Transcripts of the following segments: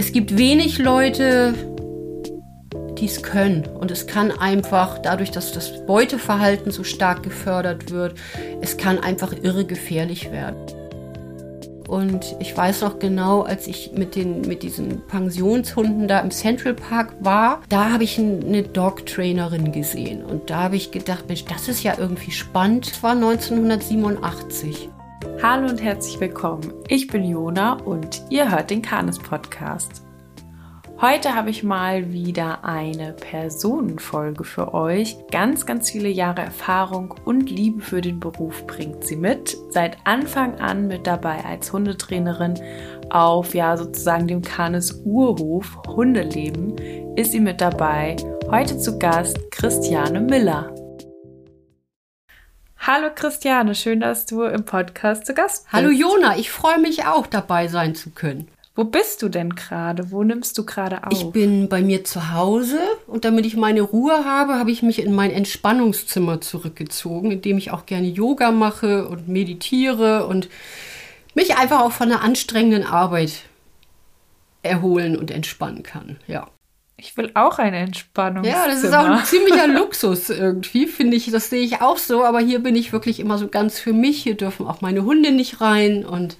Es gibt wenig Leute, die es können. Und es kann einfach, dadurch, dass das Beuteverhalten so stark gefördert wird, es kann einfach irre gefährlich werden. Und ich weiß noch genau, als ich mit, den, mit diesen Pensionshunden da im Central Park war, da habe ich eine Dog-Trainerin gesehen. Und da habe ich gedacht, Mensch, das ist ja irgendwie spannend. Das war 1987. Hallo und herzlich willkommen. Ich bin Jona und ihr hört den Kanes Podcast. Heute habe ich mal wieder eine Personenfolge für euch. Ganz, ganz viele Jahre Erfahrung und Liebe für den Beruf bringt sie mit. Seit Anfang an mit dabei als Hundetrainerin auf ja sozusagen dem Kanes Urhof Hundeleben ist sie mit dabei. Heute zu Gast Christiane Miller. Hallo Christiane, schön, dass du im Podcast zu Gast bist. Hallo Jona, ich freue mich auch dabei sein zu können. Wo bist du denn gerade? Wo nimmst du gerade auf? Ich bin bei mir zu Hause und damit ich meine Ruhe habe, habe ich mich in mein Entspannungszimmer zurückgezogen, in dem ich auch gerne Yoga mache und meditiere und mich einfach auch von einer anstrengenden Arbeit erholen und entspannen kann. Ja. Ich will auch eine Entspannung. Ja, das ist auch ein ziemlicher Luxus irgendwie, finde ich. Das sehe ich auch so. Aber hier bin ich wirklich immer so ganz für mich. Hier dürfen auch meine Hunde nicht rein und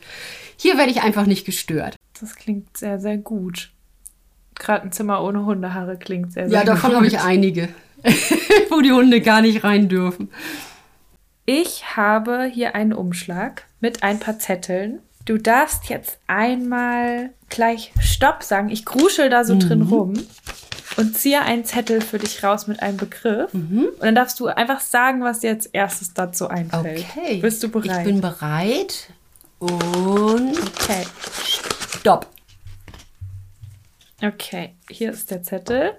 hier werde ich einfach nicht gestört. Das klingt sehr, sehr gut. Gerade ein Zimmer ohne Hundehaare klingt sehr, sehr ja, gut. Ja, davon habe ich einige, wo die Hunde gar nicht rein dürfen. Ich habe hier einen Umschlag mit ein paar Zetteln. Du darfst jetzt einmal gleich Stopp sagen. Ich gruschel da so mhm. drin rum und ziehe einen Zettel für dich raus mit einem Begriff. Mhm. Und dann darfst du einfach sagen, was dir als erstes dazu einfällt. Okay. Bist du bereit? Ich bin bereit. Und. Okay. Stopp. Okay, hier ist der Zettel.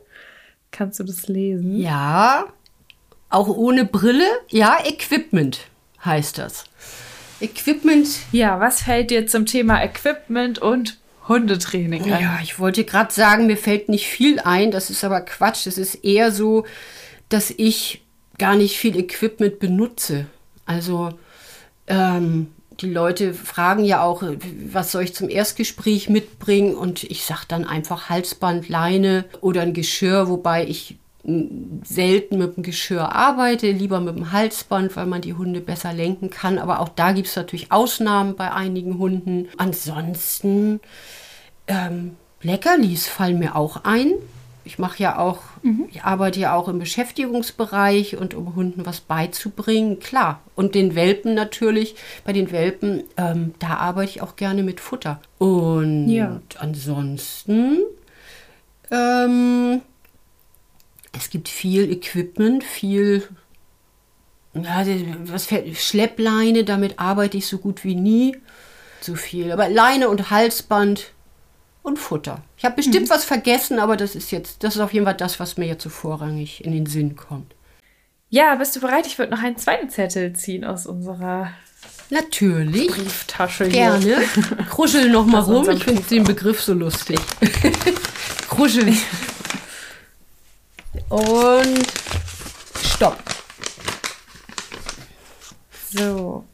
Kannst du das lesen? Ja. Auch ohne Brille? Ja, Equipment heißt das. Equipment. Ja, was fällt dir zum Thema Equipment und Hundetraining ein? Ja, ich wollte gerade sagen, mir fällt nicht viel ein. Das ist aber Quatsch. Es ist eher so, dass ich gar nicht viel Equipment benutze. Also ähm, die Leute fragen ja auch, was soll ich zum Erstgespräch mitbringen? Und ich sage dann einfach Halsband, Leine oder ein Geschirr, wobei ich selten mit dem Geschirr arbeite, lieber mit dem Halsband, weil man die Hunde besser lenken kann. Aber auch da gibt es natürlich Ausnahmen bei einigen Hunden. Ansonsten ähm, Leckerlis fallen mir auch ein ich mache ja auch, mhm. ich arbeite ja auch im Beschäftigungsbereich und um Hunden was beizubringen, klar. Und den Welpen natürlich, bei den Welpen, ähm, da arbeite ich auch gerne mit Futter. Und ja. ansonsten, ähm, es gibt viel Equipment, viel, ja, was fällt, Schleppleine, damit arbeite ich so gut wie nie. So viel. Aber Leine und Halsband, und Futter. Ich habe bestimmt mhm. was vergessen, aber das ist jetzt, das ist auf jeden Fall das, was mir jetzt so vorrangig in den Sinn kommt. Ja, bist du bereit? Ich würde noch einen zweiten Zettel ziehen aus unserer Natürlich. Brieftasche hier. Gerne. Kruschel noch mal rum. Ich finde den Begriff so lustig. Kruschel. Und stopp. So.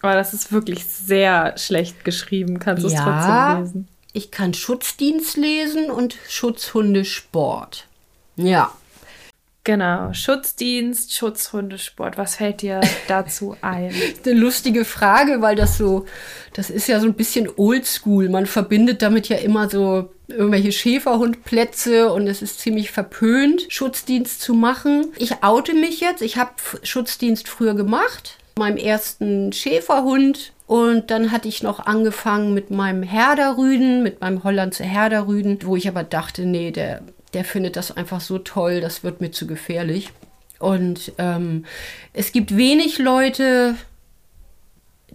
Aber das ist wirklich sehr schlecht geschrieben. Kannst du es trotzdem lesen? ich kann Schutzdienst lesen und Schutzhundesport. Ja. Genau, Schutzdienst, Schutzhundesport. Was fällt dir dazu ein? Eine lustige Frage, weil das so, das ist ja so ein bisschen oldschool. Man verbindet damit ja immer so irgendwelche Schäferhundplätze und es ist ziemlich verpönt, Schutzdienst zu machen. Ich oute mich jetzt. Ich habe Schutzdienst früher gemacht. Meinem ersten Schäferhund und dann hatte ich noch angefangen mit meinem Herderrüden, mit meinem Hollandse Herderrüden, wo ich aber dachte, nee, der, der findet das einfach so toll, das wird mir zu gefährlich. Und ähm, es gibt wenig Leute,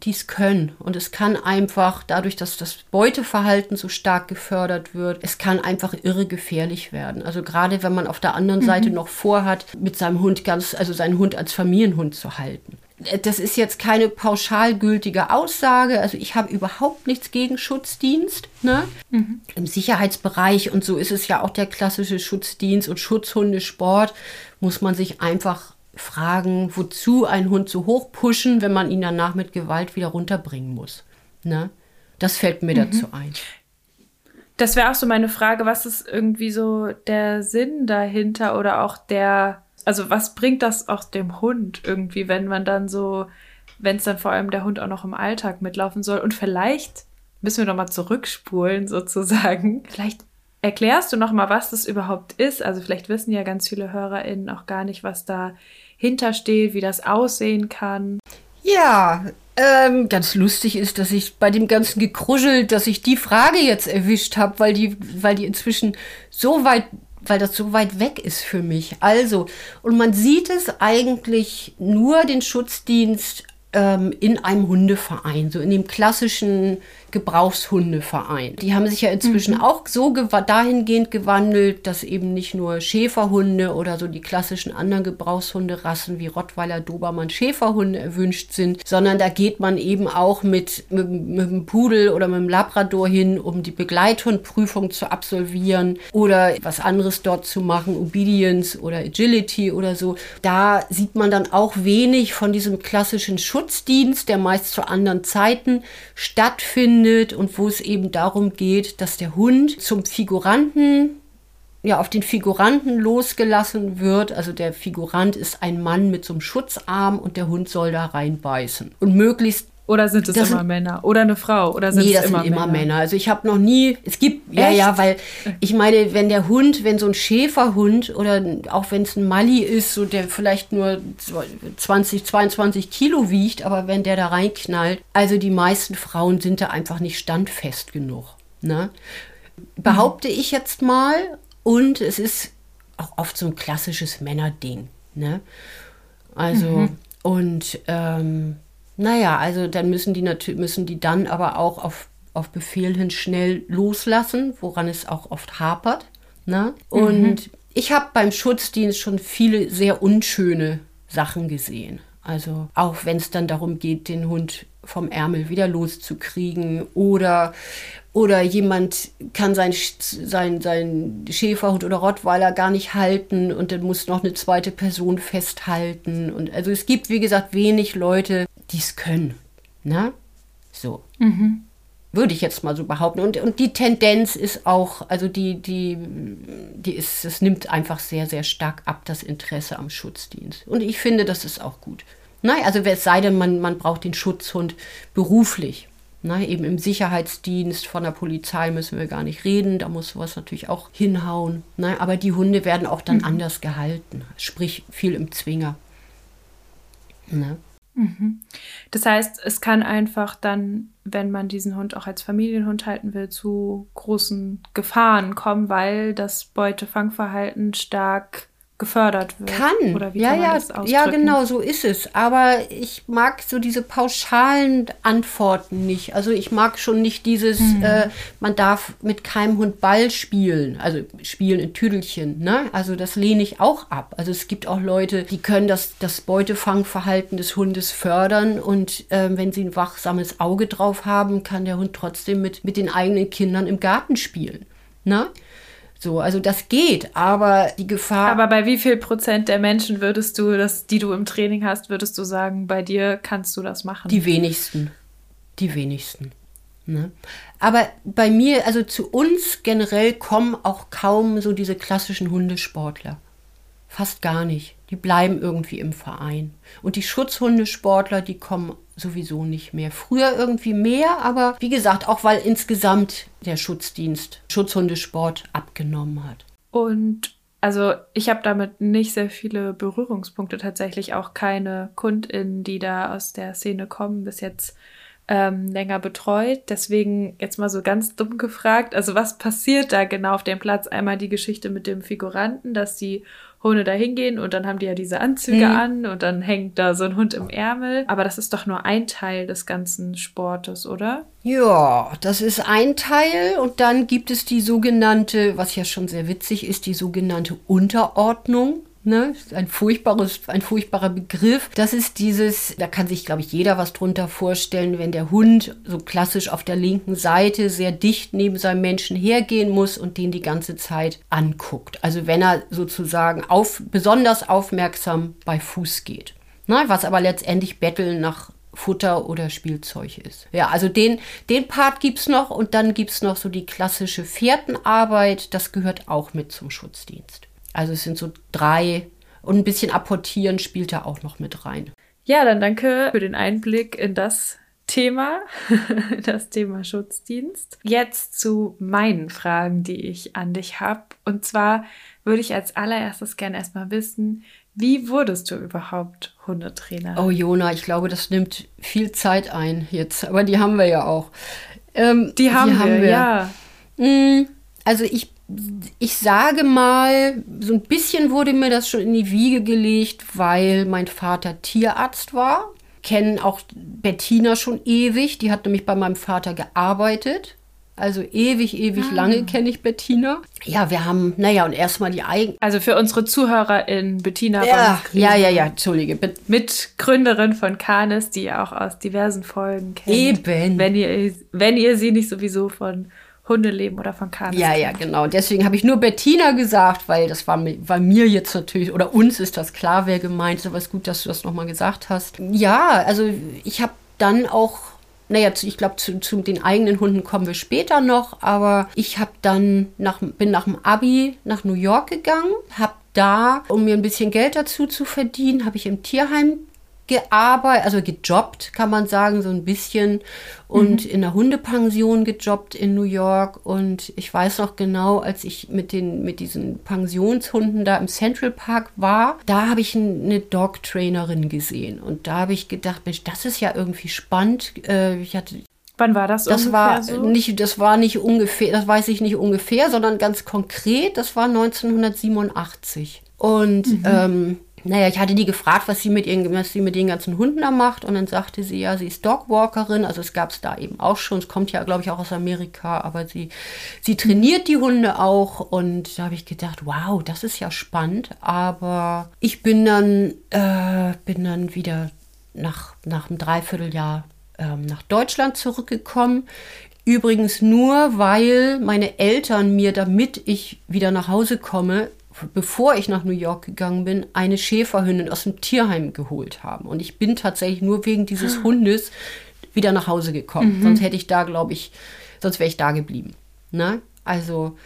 die es können. Und es kann einfach, dadurch, dass das Beuteverhalten so stark gefördert wird, es kann einfach irre gefährlich werden. Also gerade wenn man auf der anderen mhm. Seite noch vorhat, mit seinem Hund ganz, also seinen Hund als Familienhund zu halten das ist jetzt keine pauschal gültige Aussage. Also ich habe überhaupt nichts gegen Schutzdienst. Ne? Mhm. Im Sicherheitsbereich und so ist es ja auch der klassische Schutzdienst und Schutzhundesport. Muss man sich einfach fragen, wozu ein Hund so hoch pushen, wenn man ihn danach mit Gewalt wieder runterbringen muss. Ne? Das fällt mir mhm. dazu ein. Das wäre auch so meine Frage, was ist irgendwie so der Sinn dahinter oder auch der, also was bringt das auch dem Hund irgendwie, wenn man dann so, wenn es dann vor allem der Hund auch noch im Alltag mitlaufen soll und vielleicht müssen wir noch mal zurückspulen sozusagen. Vielleicht erklärst du noch mal, was das überhaupt ist. Also vielleicht wissen ja ganz viele HörerInnen auch gar nicht, was dahinter steht, wie das aussehen kann. Ja, ähm, ganz lustig ist, dass ich bei dem ganzen Gekruschel, dass ich die Frage jetzt erwischt habe, weil die, weil die inzwischen so weit, weil das so weit weg ist für mich. Also, und man sieht es eigentlich nur den Schutzdienst ähm, in einem Hundeverein, so in dem klassischen Gebrauchshundeverein. Die haben sich ja inzwischen mhm. auch so gew dahingehend gewandelt, dass eben nicht nur Schäferhunde oder so die klassischen anderen Gebrauchshunderassen wie Rottweiler, Dobermann, Schäferhunde erwünscht sind, sondern da geht man eben auch mit, mit, mit dem Pudel oder mit dem Labrador hin, um die Begleithundprüfung zu absolvieren oder was anderes dort zu machen, Obedience oder Agility oder so. Da sieht man dann auch wenig von diesem klassischen Schutzdienst, der meist zu anderen Zeiten stattfindet findet und wo es eben darum geht, dass der Hund zum Figuranten ja, auf den Figuranten losgelassen wird. Also der Figurant ist ein Mann mit so einem Schutzarm und der Hund soll da reinbeißen. Und möglichst oder sind es das immer sind, Männer? Oder eine Frau? Oder sind nee, das es immer sind immer Männer? Männer. Also ich habe noch nie, es gibt, Echt? ja, ja, weil ich meine, wenn der Hund, wenn so ein Schäferhund oder auch wenn es ein Mali ist, so der vielleicht nur 20, 22 Kilo wiegt, aber wenn der da reinknallt, also die meisten Frauen sind da einfach nicht standfest genug. Ne? Behaupte mhm. ich jetzt mal. Und es ist auch oft so ein klassisches Männerding. Ne? Also, mhm. und ähm, naja, also dann müssen die natürlich müssen die dann aber auch auf, auf Befehl hin schnell loslassen, woran es auch oft hapert. Ne? Und mhm. ich habe beim Schutzdienst schon viele sehr unschöne Sachen gesehen. Also auch wenn es dann darum geht, den Hund vom Ärmel wieder loszukriegen oder oder jemand kann sein, sein, sein Schäferhund oder Rottweiler gar nicht halten und dann muss noch eine zweite Person festhalten. Und also es gibt, wie gesagt, wenig Leute, die es können. Ne? So. Mhm. Würde ich jetzt mal so behaupten. Und, und die Tendenz ist auch, also die, die, die ist, es nimmt einfach sehr, sehr stark ab, das Interesse am Schutzdienst. Und ich finde, das ist auch gut. Nein, also es sei denn, man, man braucht den Schutzhund beruflich. Na, eben im Sicherheitsdienst von der Polizei müssen wir gar nicht reden, da muss sowas natürlich auch hinhauen. Na, aber die Hunde werden auch dann mhm. anders gehalten, sprich viel im Zwinger. Ne? Mhm. Das heißt, es kann einfach dann, wenn man diesen Hund auch als Familienhund halten will, zu großen Gefahren kommen, weil das Beutefangverhalten stark gefördert wird. Kann. Oder wie ja, kann man ja, das ausdrücken? ja, genau, so ist es. Aber ich mag so diese pauschalen Antworten nicht. Also ich mag schon nicht dieses, mhm. äh, man darf mit keinem Hund Ball spielen, also spielen in Tüdelchen. Ne? Also das lehne ich auch ab. Also es gibt auch Leute, die können das, das Beutefangverhalten des Hundes fördern und äh, wenn sie ein wachsames Auge drauf haben, kann der Hund trotzdem mit, mit den eigenen Kindern im Garten spielen. Ne? So, also das geht, aber die Gefahr. Aber bei wie viel Prozent der Menschen würdest du, das, die du im Training hast, würdest du sagen, bei dir kannst du das machen? Die wenigsten. Die wenigsten. Ne? Aber bei mir, also zu uns generell kommen auch kaum so diese klassischen Hundesportler. Fast gar nicht. Die bleiben irgendwie im Verein. Und die Schutzhundesportler, die kommen sowieso nicht mehr. Früher irgendwie mehr, aber wie gesagt, auch weil insgesamt der Schutzdienst Schutzhundesport abgenommen hat. Und also ich habe damit nicht sehr viele Berührungspunkte, tatsächlich auch keine KundInnen, die da aus der Szene kommen, bis jetzt ähm, länger betreut. Deswegen jetzt mal so ganz dumm gefragt, also was passiert da genau auf dem Platz? Einmal die Geschichte mit dem Figuranten, dass die Hunde da hingehen und dann haben die ja diese Anzüge mhm. an und dann hängt da so ein Hund im Ärmel. Aber das ist doch nur ein Teil des ganzen Sportes, oder? Ja, das ist ein Teil und dann gibt es die sogenannte, was ja schon sehr witzig ist, die sogenannte Unterordnung. Ne? Ein, furchtbares, ein furchtbarer Begriff. Das ist dieses, da kann sich, glaube ich, jeder was drunter vorstellen, wenn der Hund so klassisch auf der linken Seite sehr dicht neben seinem Menschen hergehen muss und den die ganze Zeit anguckt. Also wenn er sozusagen auf, besonders aufmerksam bei Fuß geht. Na, was aber letztendlich Betteln nach Futter oder Spielzeug ist. Ja, also den, den Part gibt es noch und dann gibt es noch so die klassische Fährtenarbeit, das gehört auch mit zum Schutzdienst. Also es sind so drei und ein bisschen apportieren spielt da auch noch mit rein. Ja, dann danke für den Einblick in das Thema, das Thema Schutzdienst. Jetzt zu meinen Fragen, die ich an dich habe. Und zwar würde ich als allererstes gerne erstmal wissen, wie wurdest du überhaupt Hundetrainer? Oh Jona, ich glaube, das nimmt viel Zeit ein jetzt, aber die haben wir ja auch. Ähm, die, haben, die haben wir, ja. Mm, also ich, ich sage mal, so ein bisschen wurde mir das schon in die Wiege gelegt, weil mein Vater Tierarzt war. Kennen auch Bettina schon ewig, die hat nämlich bei meinem Vater gearbeitet. Also ewig, ewig ah. lange kenne ich Bettina. Ja, wir haben, naja, und erstmal die eigenen. Also für unsere ZuhörerInnen, Bettina ja, ja, ja, ja, entschuldige. Mitgründerin von Canis, die ihr auch aus diversen Folgen kennt. Eben. Wenn ihr, wenn ihr sie nicht sowieso von Hundeleben oder von Canis Ja, ja, genau. Deswegen habe ich nur Bettina gesagt, weil das war, war mir jetzt natürlich, oder uns ist das klar, wer gemeint ist. Aber es ist gut, dass du das nochmal gesagt hast. Ja, also ich habe dann auch naja, ich glaube, zu, zu, den eigenen Hunden kommen wir später noch, aber ich habe dann nach, bin nach dem Abi nach New York gegangen, habe da, um mir ein bisschen Geld dazu zu verdienen, habe ich im Tierheim gearbeitet, also gejobbt, kann man sagen, so ein bisschen. Und mhm. in der Hundepension gejobbt in New York. Und ich weiß noch genau, als ich mit, den, mit diesen Pensionshunden da im Central Park war, da habe ich eine Dog-Trainerin gesehen. Und da habe ich gedacht, Mensch, das ist ja irgendwie spannend. Äh, ich hatte Wann war das? Das war so? nicht, das war nicht ungefähr, das weiß ich nicht ungefähr, sondern ganz konkret. Das war 1987. Und mhm. ähm, naja, ich hatte die gefragt, was sie mit ihren, was sie mit den ganzen Hunden da macht. Und dann sagte sie, ja, sie ist Dogwalkerin. Also es gab es da eben auch schon. Es kommt ja, glaube ich, auch aus Amerika. Aber sie, sie trainiert die Hunde auch. Und da habe ich gedacht, wow, das ist ja spannend. Aber ich bin dann, äh, bin dann wieder nach, nach einem Dreivierteljahr ähm, nach Deutschland zurückgekommen. Übrigens nur, weil meine Eltern mir, damit ich wieder nach Hause komme, bevor ich nach New York gegangen bin, eine Schäferhündin aus dem Tierheim geholt haben. Und ich bin tatsächlich nur wegen dieses ah. Hundes wieder nach Hause gekommen. Mhm. Sonst hätte ich da, glaube ich, sonst wäre ich da geblieben. Ne? Also.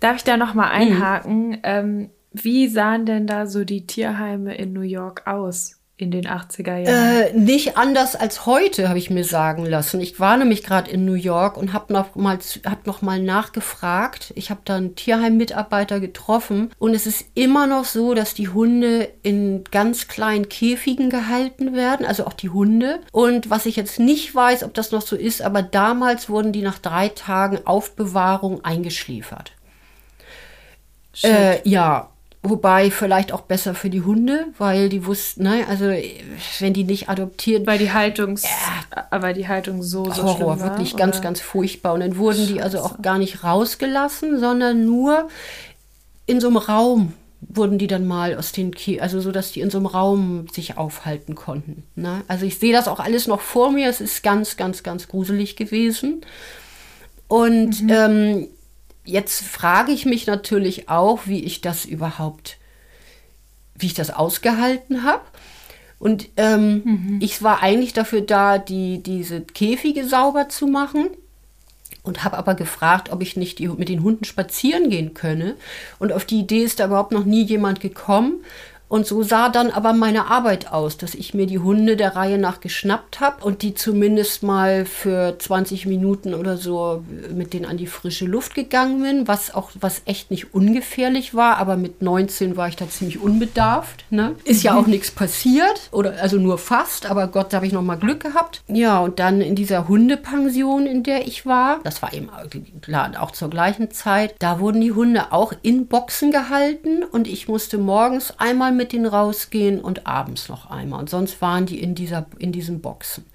Darf ich da nochmal mhm. einhaken? Ähm, wie sahen denn da so die Tierheime in New York aus? In den 80er Jahren? Äh, nicht anders als heute, habe ich mir sagen lassen. Ich war nämlich gerade in New York und habe noch, mal, hab noch mal nachgefragt. Ich habe da einen Tierheim-Mitarbeiter getroffen und es ist immer noch so, dass die Hunde in ganz kleinen Käfigen gehalten werden, also auch die Hunde. Und was ich jetzt nicht weiß, ob das noch so ist, aber damals wurden die nach drei Tagen Aufbewahrung eingeschliefert. Äh, ja, Wobei vielleicht auch besser für die Hunde, weil die wussten, ne, also wenn die nicht adoptiert. Weil die Haltung, ja. weil die Haltung so, so Horror, war, wirklich oder? ganz, ganz furchtbar. Und dann wurden die also auch gar nicht rausgelassen, sondern nur in so einem Raum wurden die dann mal aus den Ki also so, dass die in so einem Raum sich aufhalten konnten. Ne? Also ich sehe das auch alles noch vor mir. Es ist ganz, ganz, ganz gruselig gewesen. Und mhm. ähm, Jetzt frage ich mich natürlich auch, wie ich das überhaupt, wie ich das ausgehalten habe. Und ähm, mhm. ich war eigentlich dafür da, die, diese Käfige sauber zu machen und habe aber gefragt, ob ich nicht die, mit den Hunden spazieren gehen könne. Und auf die Idee ist da überhaupt noch nie jemand gekommen. Und so sah dann aber meine Arbeit aus, dass ich mir die Hunde der Reihe nach geschnappt habe und die zumindest mal für 20 Minuten oder so mit denen an die frische Luft gegangen bin, was auch was echt nicht ungefährlich war, aber mit 19 war ich da ziemlich unbedarft. Ne? Ist ja auch mhm. nichts passiert oder also nur fast, aber Gott, da habe ich noch mal Glück gehabt. Ja, und dann in dieser Hundepension, in der ich war, das war eben klar auch zur gleichen Zeit, da wurden die Hunde auch in Boxen gehalten und ich musste morgens einmal mit denen rausgehen und abends noch einmal. Und sonst waren die in, dieser, in diesen Boxen.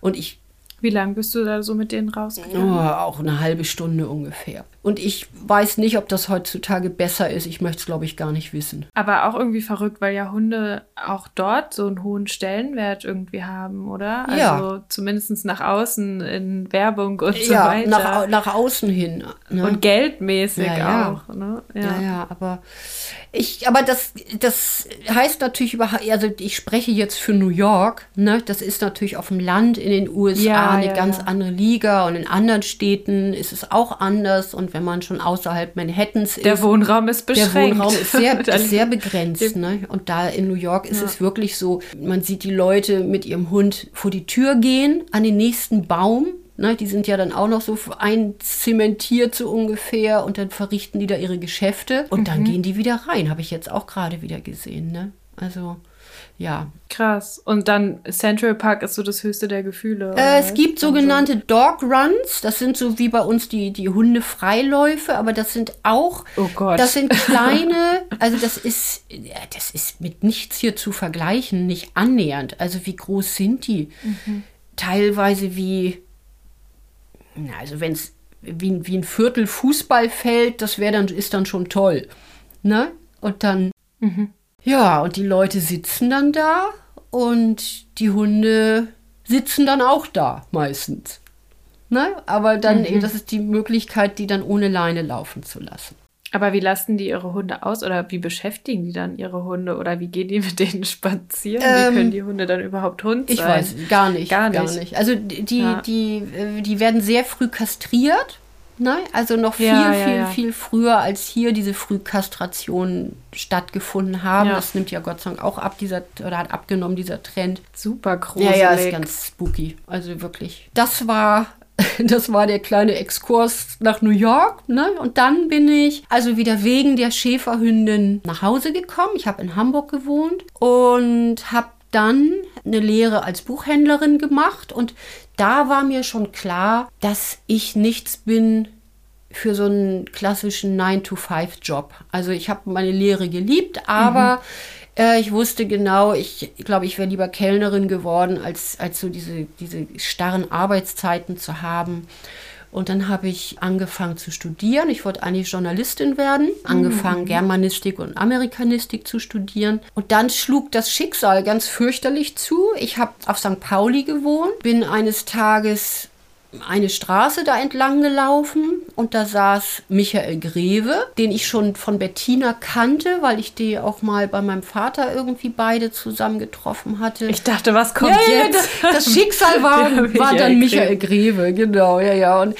Und ich Wie lange bist du da so mit denen Oh, rausgegangen? auch eine halbe Stunde ungefähr. Und ich weiß nicht, ob das heutzutage besser ist. Ich möchte es, glaube ich, gar nicht wissen. Aber auch irgendwie verrückt, weil ja Hunde auch dort so einen hohen Stellenwert irgendwie haben, oder? Ja. Also zumindest nach außen in Werbung und so ja, weiter. nach, nach außen hin. Ne? Und geldmäßig Ja, ja. auch. Ne? Ja, ja, aber ich, aber das, das heißt natürlich überhaupt, also ich spreche jetzt für New York, ne? Das ist natürlich auf dem Land in den USA Ja, eine ja, ganz ja. andere Liga und in anderen Städten ist es auch anders und wenn man schon außerhalb Manhattans Der ist, Wohnraum ist der beschränkt. Wohnraum ist sehr, ist sehr begrenzt. Ne? Und da in New York ist es wirklich so, man sieht die Leute mit ihrem Hund vor die Tür gehen, an den nächsten Baum. Ne? Die sind ja dann auch noch so einzementiert so ungefähr und dann verrichten die da ihre Geschäfte und Mhm. dann gehen die wieder rein. Habe ich jetzt auch gerade wieder gesehen. Ne? Also ja. Krass. Und dann Central Park ist so das höchste der Gefühle. Äh, es gibt sogenannte Dog Runs. Das sind so wie bei uns die, die Hundefreiläufe, aber das sind auch, Oh Gott. das sind kleine, also das ist, das ist mit nichts hier zu vergleichen, nicht annähernd. Also wie groß sind die? Teilweise wie, na, also wenn es wie, wie ein Viertel Fußballfeld, das wäre dann, ist dann schon toll. Ne? Und dann, ja, und die Leute sitzen dann da und die Hunde sitzen dann auch da meistens. Ne? Aber dann, eben, das ist die Möglichkeit, die dann ohne Leine laufen zu lassen. Aber wie lassen die ihre Hunde aus oder wie beschäftigen die dann ihre Hunde oder wie gehen die mit denen spazieren? Ähm, wie können die Hunde dann überhaupt Hund sein? Ich weiß, gar nicht. Gar Gar nicht. nicht. Also die, Ja. die, äh, die werden sehr früh kastriert. Ne? Also noch viel, Ja, viel, ja. viel früher, als hier diese Frühkastrationen stattgefunden haben. Das nimmt ja Gott sei Dank auch ab, dieser, oder hat abgenommen, dieser Trend. Super gruselig. Ja, ja, ist ganz spooky. Also wirklich. Das war, das war der kleine Exkurs nach New York. Ne? Und dann bin ich also wieder wegen der Schäferhündin nach Hause gekommen. Ich habe in Hamburg gewohnt und habe dann eine Lehre als Buchhändlerin gemacht. Und da war mir schon klar, dass ich nichts bin für so einen klassischen 9-to-5-Job. Also ich habe meine Lehre geliebt, aber äh, ich wusste genau, ich glaube, ich wäre lieber Kellnerin geworden, als, als so diese, diese starren Arbeitszeiten zu haben. Und dann habe ich angefangen zu studieren. Ich wollte eigentlich Journalistin werden, angefangen Germanistik und Amerikanistik zu studieren. Und dann schlug das Schicksal ganz fürchterlich zu. Ich habe auf St. Pauli gewohnt, bin eines Tages eine Straße da entlang gelaufen und da saß Michael Greve, den ich schon von Bettina kannte, weil ich die auch mal bei meinem Vater irgendwie beide zusammen getroffen hatte. Ich dachte, was kommt ja, ja, jetzt? das, das Schicksal war, war dann. Michael Greve, genau, ja, ja. Und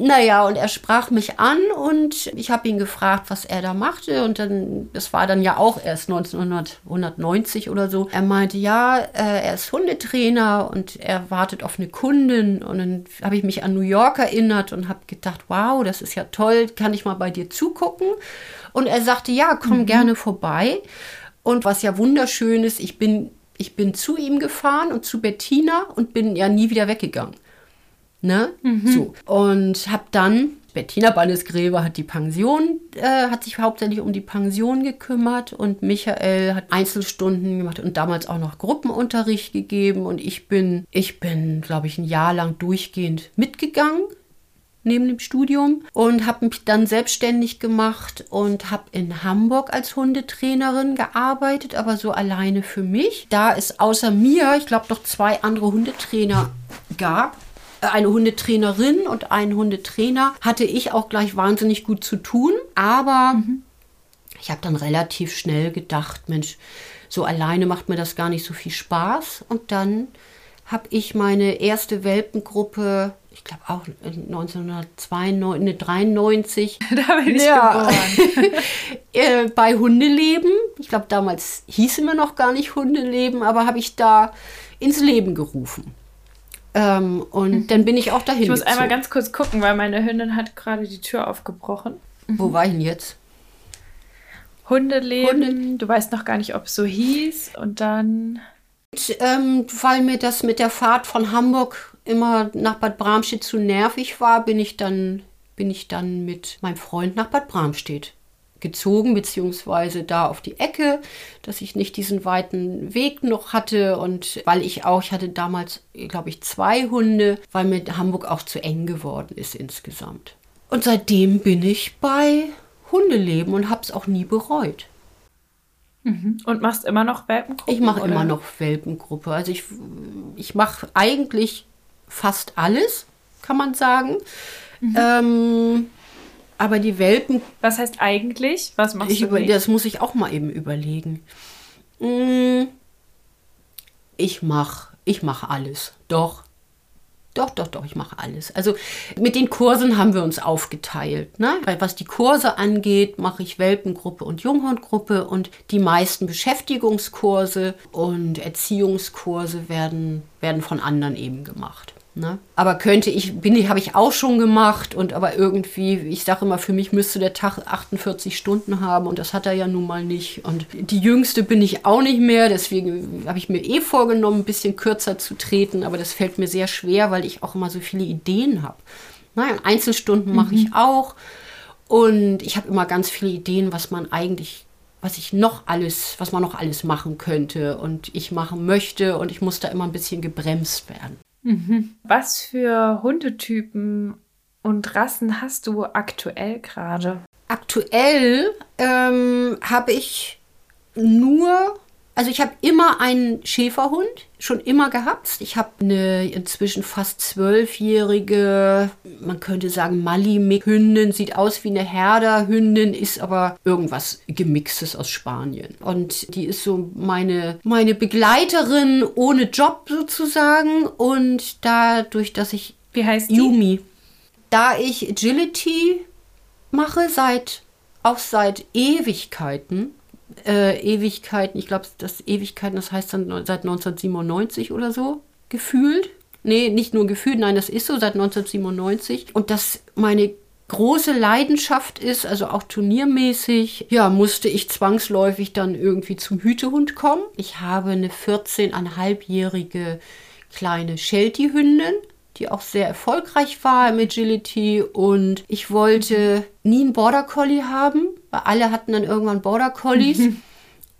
naja, und er sprach mich an und ich habe ihn gefragt, was er da machte. Und dann, das war dann ja auch erst 1990 oder so. Er meinte, ja, äh, er ist Hundetrainer und er wartet auf eine Kundin. Und dann habe ich mich an New York erinnert und habe gedacht, wow, das ist ja toll, kann ich mal bei dir zugucken? Und er sagte, ja, komm gerne vorbei. Und was ja wunderschön ist, ich bin, ich bin zu ihm gefahren und zu Bettina und bin ja nie wieder weggegangen. Ne? So. Und habe dann, Bettina Bannesgräber hat die Pension, äh, hat sich hauptsächlich um die Pension gekümmert und Michael hat Einzelstunden gemacht und damals auch noch Gruppenunterricht gegeben. Und ich bin, ich bin, glaube ich, ein Jahr lang durchgehend mitgegangen neben dem Studium und habe mich dann selbstständig gemacht und habe in Hamburg als Hundetrainerin gearbeitet, aber so alleine für mich. Da es außer mir, ich glaube, noch zwei andere Hundetrainer gab, eine Hundetrainerin und einen Hundetrainer, hatte ich auch gleich wahnsinnig gut zu tun, aber ich habe dann relativ schnell gedacht, Mensch, so alleine macht mir das gar nicht so viel Spaß. Und dann habe ich meine erste Welpengruppe, ich glaube auch 1992, da bin ich Ja. geboren. äh, bei Hundeleben, ich glaube damals hieß immer noch gar nicht Hundeleben, aber habe ich da ins Leben gerufen. Ähm, und dann bin ich auch dahin Ich muss einmal gezogen. ganz kurz gucken, weil meine Hündin hat gerade die Tür aufgebrochen. Wo war ich denn jetzt? Hundeleben, Hunde- du weißt noch gar nicht, ob es so hieß. Und dann, Und, ähm, weil mir das mit der Fahrt von Hamburg immer nach Bad Bramstedt zu nervig war, bin ich dann, bin ich dann mit meinem Freund nach Bad Bramstedt gezogen, beziehungsweise da auf die Ecke, dass ich nicht diesen weiten Weg noch hatte und weil ich auch, ich hatte damals, glaube ich, zwei Hunde, weil mir Hamburg auch zu eng geworden ist insgesamt. Und seitdem bin ich bei Hundeleben und habe es auch nie bereut. Mhm. Und machst immer noch Welpengruppe? Ich mache immer noch Welpengruppe. Also ich, ich mache eigentlich fast alles, kann man sagen. Mhm. Ähm, aber die Welpen. Was heißt eigentlich? Was machst ich du? Über, das muss ich auch mal eben überlegen. Hm, ich mache ich mach alles. Doch. Doch, doch, doch, ich mache alles. Also mit den Kursen haben wir uns aufgeteilt. Ne? Weil was die Kurse angeht, mache ich Welpengruppe und Junghundgruppe und die meisten Beschäftigungskurse und Erziehungskurse werden, werden von anderen eben gemacht. Ne? Aber könnte ich, bin ich, habe ich auch schon gemacht und aber irgendwie, ich sage immer, für mich müsste der Tag 48 Stunden haben und das hat er ja nun mal nicht. Und die jüngste bin ich auch nicht mehr, deswegen habe ich mir eh vorgenommen, ein bisschen kürzer zu treten, aber das fällt mir sehr schwer, weil ich auch immer so viele Ideen habe. Naja, Einzelstunden mache mhm. ich auch und ich habe immer ganz viele Ideen, was man eigentlich was ich noch alles, was man noch alles machen könnte und ich machen möchte und ich muss da immer ein bisschen gebremst werden. Mhm. Was für Hundetypen und Rassen hast du aktuell gerade? Aktuell ähm, habe ich nur also ich habe immer einen Schäferhund, schon immer gehabt. Ich habe eine inzwischen fast zwölfjährige, man könnte sagen Mali-Hündin, sieht aus wie eine Herder-Hündin, ist aber irgendwas Gemixtes aus Spanien. Und die ist so meine, meine Begleiterin ohne Job sozusagen. Und dadurch, dass ich... Wie heißt die? Yumi. Da ich Agility mache, seit auch seit Ewigkeiten, äh, Ewigkeiten, ich glaube, das Ewigkeiten, das heißt dann seit 1997 oder so, gefühlt. Nee, nicht nur gefühlt, nein, das ist so seit 1997. Und das meine große Leidenschaft ist, also auch turniermäßig, ja, musste ich zwangsläufig dann irgendwie zum Hütehund kommen. Ich habe eine 14,5-jährige kleine Sheltie-Hündin, die auch sehr erfolgreich war im Agility. Und ich wollte nie einen Border Collie haben, weil alle hatten dann irgendwann Border Collies.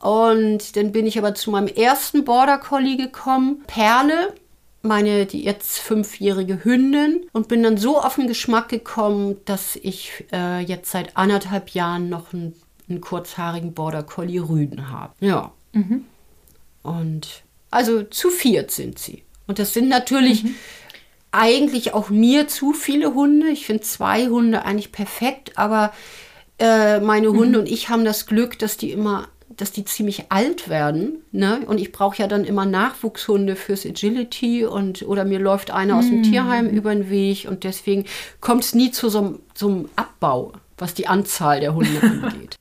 Und dann bin ich aber zu meinem ersten Border Collie gekommen, Perle, meine die jetzt fünfjährige Hündin und bin dann so auf den Geschmack gekommen, dass ich äh, jetzt seit anderthalb Jahren noch einen, einen kurzhaarigen Border Collie Rüden habe. Ja. Mhm. Und also zu viert sind sie. Und das sind natürlich mhm eigentlich auch mir zu viele Hunde. Ich finde zwei Hunde eigentlich perfekt, aber äh, meine Hunde mhm. und ich haben das Glück, dass die immer, dass die ziemlich alt werden. Ne? Und ich brauche ja dann immer Nachwuchshunde fürs Agility und oder mir läuft einer mhm. aus dem mhm. Tierheim über den Weg und deswegen kommt es nie zu so, so einem Abbau, was die Anzahl der Hunde angeht.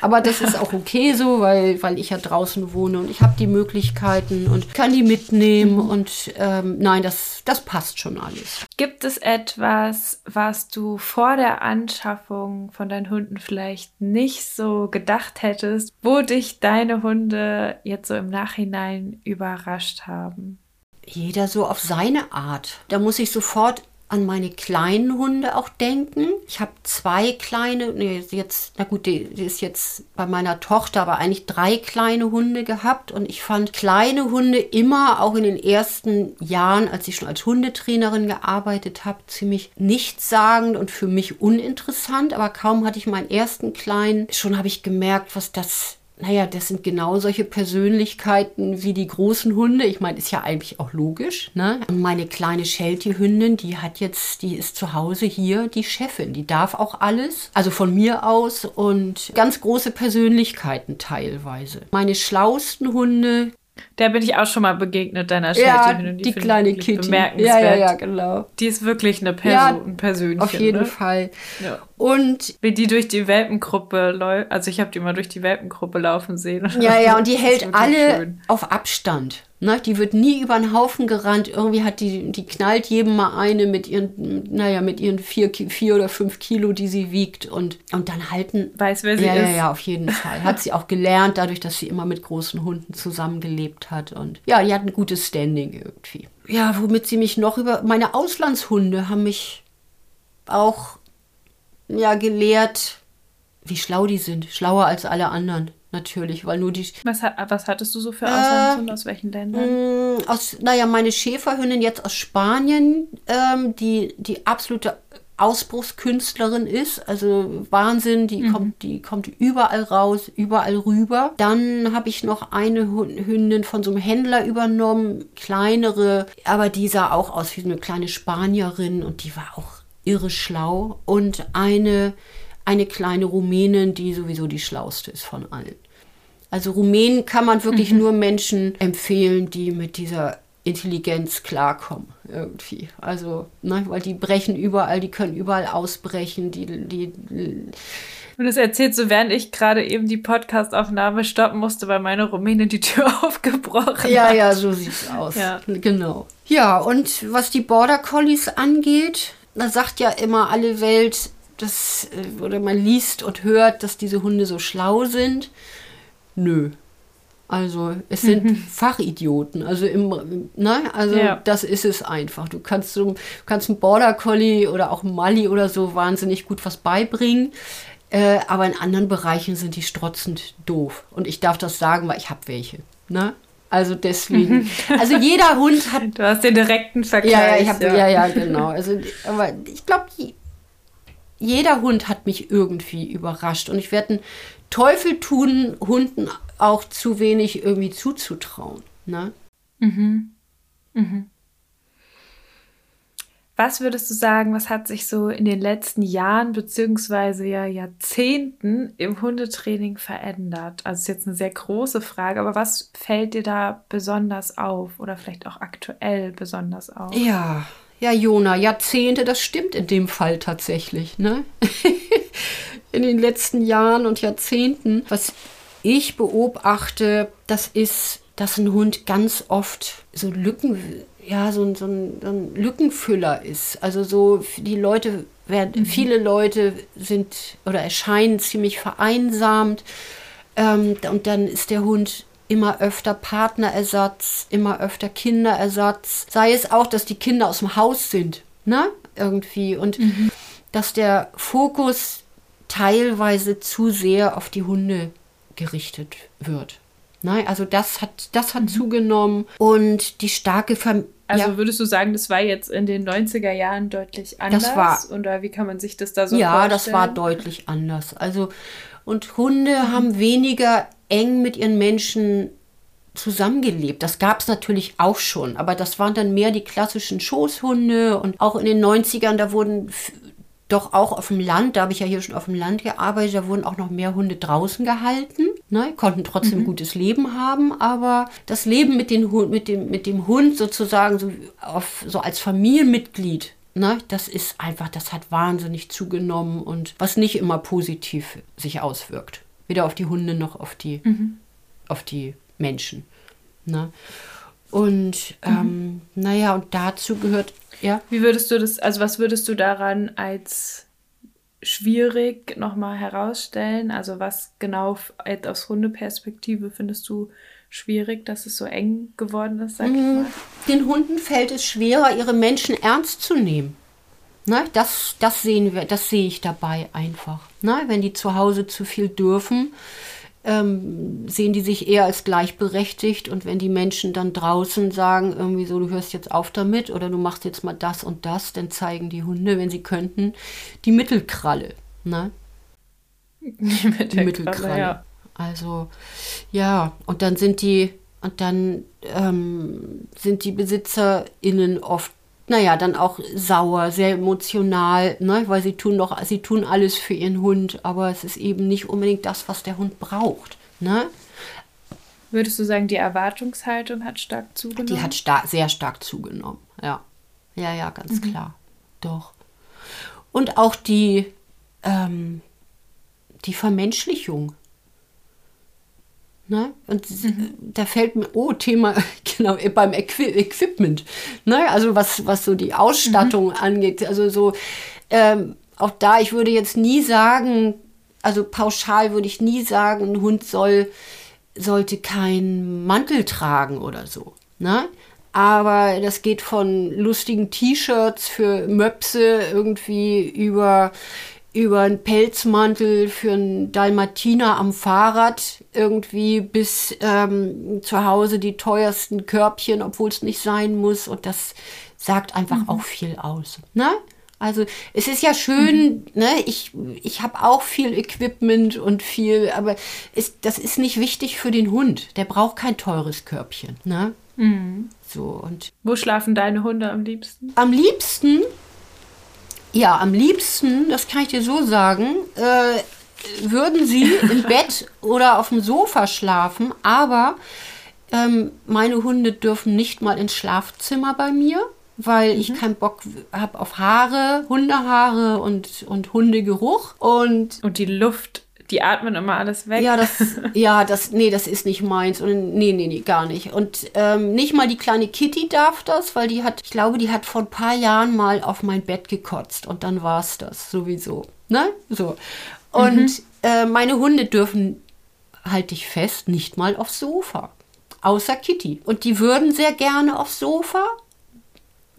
Aber das ist auch okay so, weil, weil ich ja draußen wohne und ich habe die Möglichkeiten und kann die mitnehmen. Mhm. Und ähm, nein, das, das passt schon alles. Gibt es etwas, was du vor der Anschaffung von deinen Hunden vielleicht nicht so gedacht hättest, wo dich deine Hunde jetzt so im Nachhinein überrascht haben? Jeder so auf seine Art. Da muss ich sofort an meine kleinen Hunde auch denken. Ich habe zwei kleine, nee, jetzt, na gut, die, die, ist jetzt bei meiner Tochter, aber eigentlich drei kleine Hunde gehabt und ich fand kleine Hunde immer, auch in den ersten Jahren, als ich schon als Hundetrainerin gearbeitet habe, ziemlich nichtssagend und für mich uninteressant, aber kaum hatte ich meinen ersten kleinen, schon habe ich gemerkt, was das naja, das sind genau solche Persönlichkeiten wie die großen Hunde. Ich meine, ist ja eigentlich auch logisch. Ne? Meine kleine Sheltie-Hündin, die hat jetzt, die ist zu Hause hier die Chefin. Die darf auch alles, also von mir aus und ganz große Persönlichkeiten teilweise. Meine schlausten Hunde, der bin ich auch schon mal begegnet, deiner ja, die, die kleine Kitty. Bemerkenswert. Ja, ja, ja, genau. Die ist wirklich eine Person, ja, ein Persönchen. Auf jeden ne? Fall. Ja. Und wie die durch die Welpengruppe läuft, also ich habe die mal durch die Welpengruppe laufen sehen. Ja, ja, und die hält alle schön. auf Abstand. Ne, die wird nie über den Haufen gerannt. Irgendwie hat die, die knallt jedem mal eine mit ihren, naja, mit ihren vier, vier oder fünf Kilo, die sie wiegt und, und dann halten. Weiß, wer sie ja, ist. Ja, ja, auf jeden Fall. Hat sie auch gelernt, dadurch, dass sie immer mit großen Hunden zusammengelebt hat. Und ja, die hat ein gutes Standing irgendwie. Ja, womit sie mich noch über. Meine Auslandshunde haben mich auch ja gelehrt, wie schlau die sind. Schlauer als alle anderen, natürlich, weil nur die. Was, was hattest du so für Auslands äh, aus welchen Ländern? Mm, aus, naja, meine Schäferhündin jetzt aus Spanien, ähm, die, die absolute Ausbruchskünstlerin ist, also Wahnsinn, die mhm. kommt, die kommt überall raus, überall rüber. Dann habe ich noch eine Hündin von so einem Händler übernommen, kleinere, aber die sah auch aus wie eine kleine Spanierin und die war auch irre schlau und eine eine kleine Rumänin, die sowieso die schlauste ist von allen. Also Rumänen kann man wirklich mhm. nur Menschen empfehlen, die mit dieser Intelligenz klarkommen irgendwie. Also, ne, weil die brechen überall, die können überall ausbrechen, die, die, und das erzählt so, während ich gerade eben die Podcastaufnahme stoppen musste, weil meine Rumäne die Tür aufgebrochen ja, hat. Ja, ja, so sieht's aus. Ja. Genau. Ja, und was die Border Collies angeht, da sagt ja immer alle Welt, dass, äh, oder man liest und hört, dass diese Hunde so schlau sind. Nö, also es sind mhm. Fachidioten. Also im, ne, also ja. das ist es einfach. Du kannst so, kannst einem Border Collie oder auch Mali oder so wahnsinnig gut was beibringen. Äh, aber in anderen Bereichen sind die strotzend doof. Und ich darf das sagen, weil ich habe welche. Ne? Also deswegen. Mhm. Also jeder Hund hat. Du hast den direkten Vergleich. Ja, ja, ich hab, ja. ja, ja, genau. Also, aber ich glaube, jeder Hund hat mich irgendwie überrascht. Und ich werde einen Teufel tun, Hunden auch zu wenig irgendwie zuzutrauen. Ne? Mhm. Mhm. Was würdest du sagen, was hat sich so in den letzten Jahren beziehungsweise ja Jahrzehnten im Hundetraining verändert? Also ist jetzt eine sehr große Frage, aber was fällt dir da besonders auf oder vielleicht auch aktuell besonders auf? Ja, ja, Jona, Jahrzehnte, das stimmt in dem Fall tatsächlich, ne? in den letzten Jahren und Jahrzehnten. Was ich beobachte, das ist, dass ein Hund ganz oft so Lücken, ja, so, so, ein, so ein Lückenfüller ist. Also so die Leute werden, mhm. viele Leute sind oder erscheinen ziemlich vereinsamt. Ähm, und dann ist der Hund immer öfter Partnerersatz, immer öfter Kinderersatz. Sei es auch, dass die Kinder aus dem Haus sind, ne? Irgendwie. Und mhm. dass der Fokus teilweise zu sehr auf die Hunde gerichtet wird. Nein, also das hat, das hat mhm. zugenommen und die starke Familie. Also würdest du sagen, das war jetzt in den 90er Jahren deutlich anders? Das war. Oder wie kann man sich das da so ja, vorstellen? Ja, das war deutlich anders. Also, und Hunde mhm. haben weniger eng mit ihren Menschen zusammengelebt. Das gab es natürlich auch schon, aber das waren dann mehr die klassischen Schoßhunde und auch in den 90ern, da wurden doch auch auf dem Land, da habe ich ja hier schon auf dem Land gearbeitet, da wurden auch noch mehr Hunde draußen gehalten, ne, konnten trotzdem mhm. gutes Leben haben, aber das Leben mit, den, mit, dem, mit dem Hund sozusagen so, auf, so als Familienmitglied, ne, das ist einfach, das hat wahnsinnig zugenommen und was nicht immer positiv sich auswirkt. Weder auf die Hunde noch auf die, mhm. auf die Menschen. Ne? Und mhm. ähm, naja, und dazu gehört ja. Wie würdest du das, also was würdest du daran als schwierig nochmal herausstellen? Also was genau aus Hundeperspektive findest du schwierig, dass es so eng geworden ist, sag ich mhm. mal? Den Hunden fällt es schwerer, ihre Menschen ernst zu nehmen. Ne, das, das sehen wir, das sehe ich dabei einfach. Ne, wenn die zu Hause zu viel dürfen, ähm, sehen die sich eher als gleichberechtigt und wenn die Menschen dann draußen sagen, irgendwie so, du hörst jetzt auf damit oder du machst jetzt mal das und das, dann zeigen die Hunde, wenn sie könnten, die Mittelkralle. Ne? Die Mittelkralle. Die Mittelkralle. Ja. Also ja, und dann sind die und dann ähm, sind die BesitzerInnen oft naja, dann auch sauer, sehr emotional, ne? weil sie tun doch, sie tun alles für ihren Hund, aber es ist eben nicht unbedingt das, was der Hund braucht. Ne? Würdest du sagen, die Erwartungshaltung hat stark zugenommen? Die hat star sehr stark zugenommen, ja. Ja, ja, ganz mhm. klar. Doch. Und auch die, ähm, die Vermenschlichung. Ne? Und mhm. da fällt mir, oh, Thema, genau, beim Equi Equipment. Ne? Also was, was so die Ausstattung mhm. angeht. Also so, ähm, auch da, ich würde jetzt nie sagen, also pauschal würde ich nie sagen, ein Hund soll, sollte keinen Mantel tragen oder so. Ne? Aber das geht von lustigen T-Shirts für Möpse irgendwie über über einen Pelzmantel für einen Dalmatiner am Fahrrad irgendwie bis ähm, zu Hause die teuersten Körbchen, obwohl es nicht sein muss. Und das sagt einfach mhm. auch viel aus. Ne? Also es ist ja schön, mhm. ne? ich, ich habe auch viel Equipment und viel, aber es, das ist nicht wichtig für den Hund. Der braucht kein teures Körbchen. Ne? Mhm. So, und Wo schlafen deine Hunde am liebsten? Am liebsten, ja, am liebsten, das kann ich dir so sagen, äh, würden sie im Bett oder auf dem Sofa schlafen, aber ähm, meine Hunde dürfen nicht mal ins Schlafzimmer bei mir weil mhm. ich keinen Bock habe auf Haare, Hundehaare und, und Hundegeruch. Und, und die Luft, die atmen immer alles weg. Ja, das, ja, das, nee, das ist nicht meins. Und nee, nee, nee, gar nicht. Und ähm, nicht mal die kleine Kitty darf das, weil die hat, ich glaube, die hat vor ein paar Jahren mal auf mein Bett gekotzt und dann war es das sowieso. Ne? So. Und mhm. äh, meine Hunde dürfen, halte ich fest, nicht mal aufs Sofa. Außer Kitty. Und die würden sehr gerne aufs Sofa,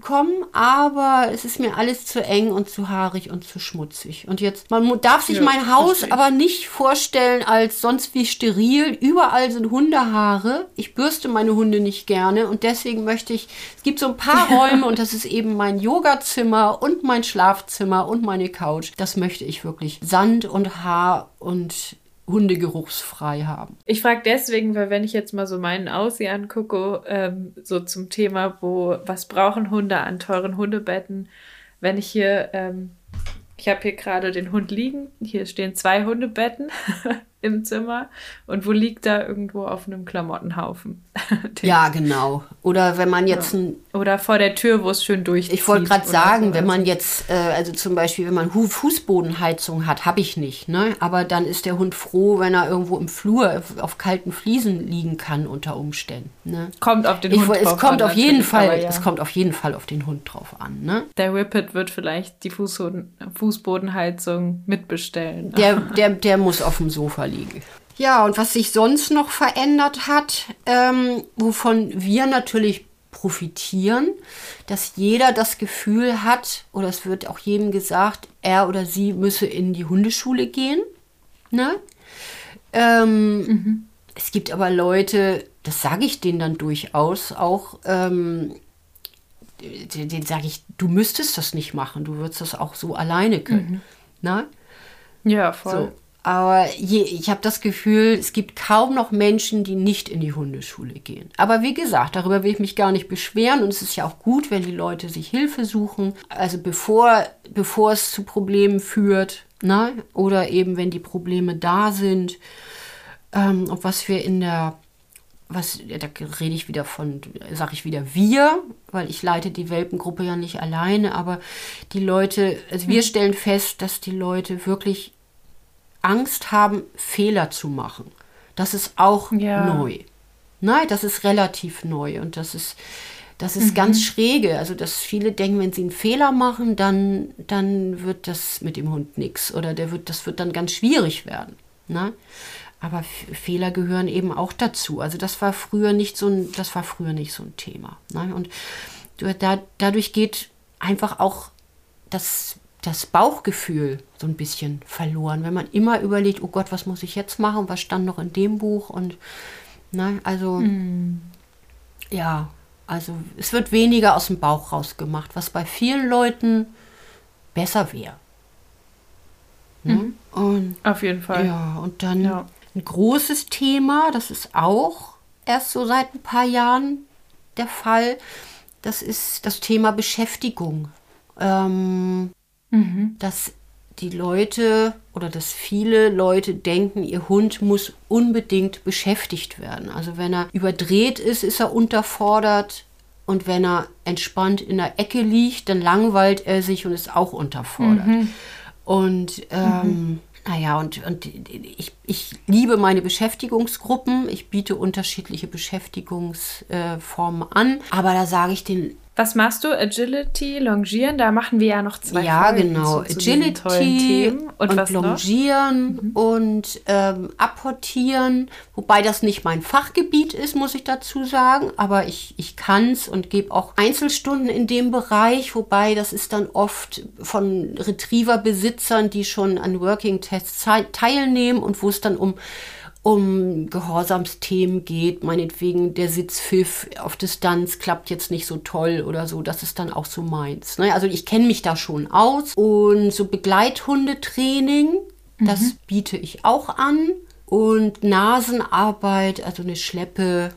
kommen, aber es ist mir alles zu eng und zu haarig und zu schmutzig. Und jetzt, man darf sich ja, mein Haus verstehe. aber nicht vorstellen als sonst wie steril. Überall sind Hundehaare. Ich bürste meine Hunde nicht gerne und deswegen möchte ich, es gibt so ein paar Räume und das ist eben mein Yogazimmer und mein Schlafzimmer und meine Couch. Das möchte ich wirklich Sand und Haar und hundegeruchsfrei haben. Ich frage deswegen, weil wenn ich jetzt mal so meinen Aussie angucke, ähm, so zum Thema, wo, was brauchen Hunde an teuren Hundebetten, wenn ich hier, ähm, ich habe hier gerade den Hund liegen, hier stehen zwei Hundebetten im Zimmer und wo liegt da irgendwo auf einem Klamottenhaufen? ja, genau. Oder wenn man jetzt ja. ein oder vor der Tür, wo es schön durchzieht. Ich wollte gerade sagen, so. wenn man jetzt, äh, also zum Beispiel, wenn man Fußbodenheizung hat, habe ich nicht, ne? Aber dann ist der Hund froh, wenn er irgendwo im Flur auf kalten Fliesen liegen kann unter Umständen. Ne? Kommt auf den Hund ich, drauf es kommt an, auf jeden Fall, ja. Es kommt auf jeden Fall auf den Hund drauf an, ne? Der Whippet wird vielleicht die Fußboden, Fußbodenheizung mitbestellen. Der, der, der muss auf dem Sofa liegen. Ja, und was sich sonst noch verändert hat, ähm, wovon wir natürlich profitieren, dass jeder das Gefühl hat, oder es wird auch jedem gesagt, er oder sie müsse in die Hundeschule gehen. Ne? Ähm, mhm. Es gibt aber Leute, das sage ich denen dann durchaus auch, ähm, denen sage ich, du müsstest das nicht machen, du würdest das auch so alleine können. Mhm. Ne? Ja, voll. So. Aber je, ich habe das Gefühl, es gibt kaum noch Menschen, die nicht in die Hundeschule gehen. Aber wie gesagt, darüber will ich mich gar nicht beschweren und es ist ja auch gut, wenn die Leute sich Hilfe suchen. Also bevor, bevor es zu Problemen führt, ne? oder eben wenn die Probleme da sind. Ähm, und was wir in der was, da rede ich wieder von, sage ich wieder wir, weil ich leite die Welpengruppe ja nicht alleine, aber die Leute, also wir hm. stellen fest, dass die Leute wirklich Angst haben, Fehler zu machen. Das ist auch ja. neu. Nein, das ist relativ neu und das ist, das ist mhm. ganz schräge. Also, dass viele denken, wenn sie einen Fehler machen, dann, dann wird das mit dem Hund nichts oder der wird, das wird dann ganz schwierig werden. Ne? Aber Fehler gehören eben auch dazu. Also das war früher nicht so ein, das war früher nicht so ein Thema. Ne? Und da, dadurch geht einfach auch das das Bauchgefühl so ein bisschen verloren, wenn man immer überlegt, oh Gott, was muss ich jetzt machen, was stand noch in dem Buch und ne, also mm. ja, also es wird weniger aus dem Bauch rausgemacht, was bei vielen Leuten besser wäre. Ne? Mhm. Auf jeden Fall. Ja, und dann ja. ein großes Thema, das ist auch erst so seit ein paar Jahren der Fall, das ist das Thema Beschäftigung. Ähm, Mhm. Dass die Leute oder dass viele Leute denken, ihr Hund muss unbedingt beschäftigt werden. Also wenn er überdreht ist, ist er unterfordert. Und wenn er entspannt in der Ecke liegt, dann langweilt er sich und ist auch unterfordert. Mhm. Und ähm, mhm. naja, und, und ich, ich liebe meine Beschäftigungsgruppen. Ich biete unterschiedliche Beschäftigungsformen an. Aber da sage ich den Was machst du? Agility, Longieren? Da machen wir ja noch zwei Ja, Folgen genau. zu, zu Agility Und, und, was noch? Longieren und ähm, Apportieren. Wobei das nicht mein Fachgebiet ist, muss ich dazu sagen. Aber ich, ich kann es und gebe auch Einzelstunden in dem Bereich. Wobei das ist dann oft von Retriever-Besitzern, die schon an Working-Tests teilnehmen und wo es dann um um Gehorsamsthemen geht, meinetwegen der Sitzpfiff auf Distanz klappt jetzt nicht so toll oder so, das ist dann auch so meins. Ne? Also ich kenne mich da schon aus und so Begleithundetraining, das biete ich auch an und Nasenarbeit, also eine Schleppe,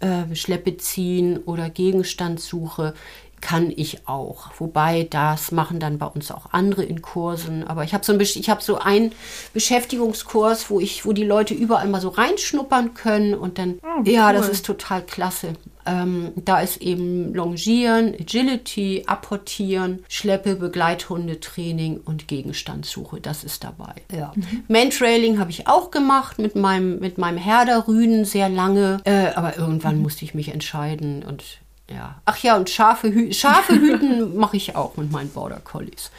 äh, Schleppe ziehen oder Gegenstandssuche kann ich auch. Wobei das machen dann bei uns auch andere in Kursen. Aber ich habe so, ein, ich hab so einen Beschäftigungskurs, wo ich, wo die Leute überall mal so reinschnuppern können und dann, Oh, ja, cool. das ist total klasse. Ähm, da ist eben Longieren, Agility, Apportieren, Schleppe, Begleithundetraining und Gegenstandssuche. Das ist dabei. Ja. Mantrailing habe ich auch gemacht mit meinem, mit meinem Herder-Rüden sehr lange. Äh, aber irgendwann musste ich mich entscheiden und ja. Ach ja, und Schafe, hü Schafe hüten mache ich auch mit meinen Border Collies.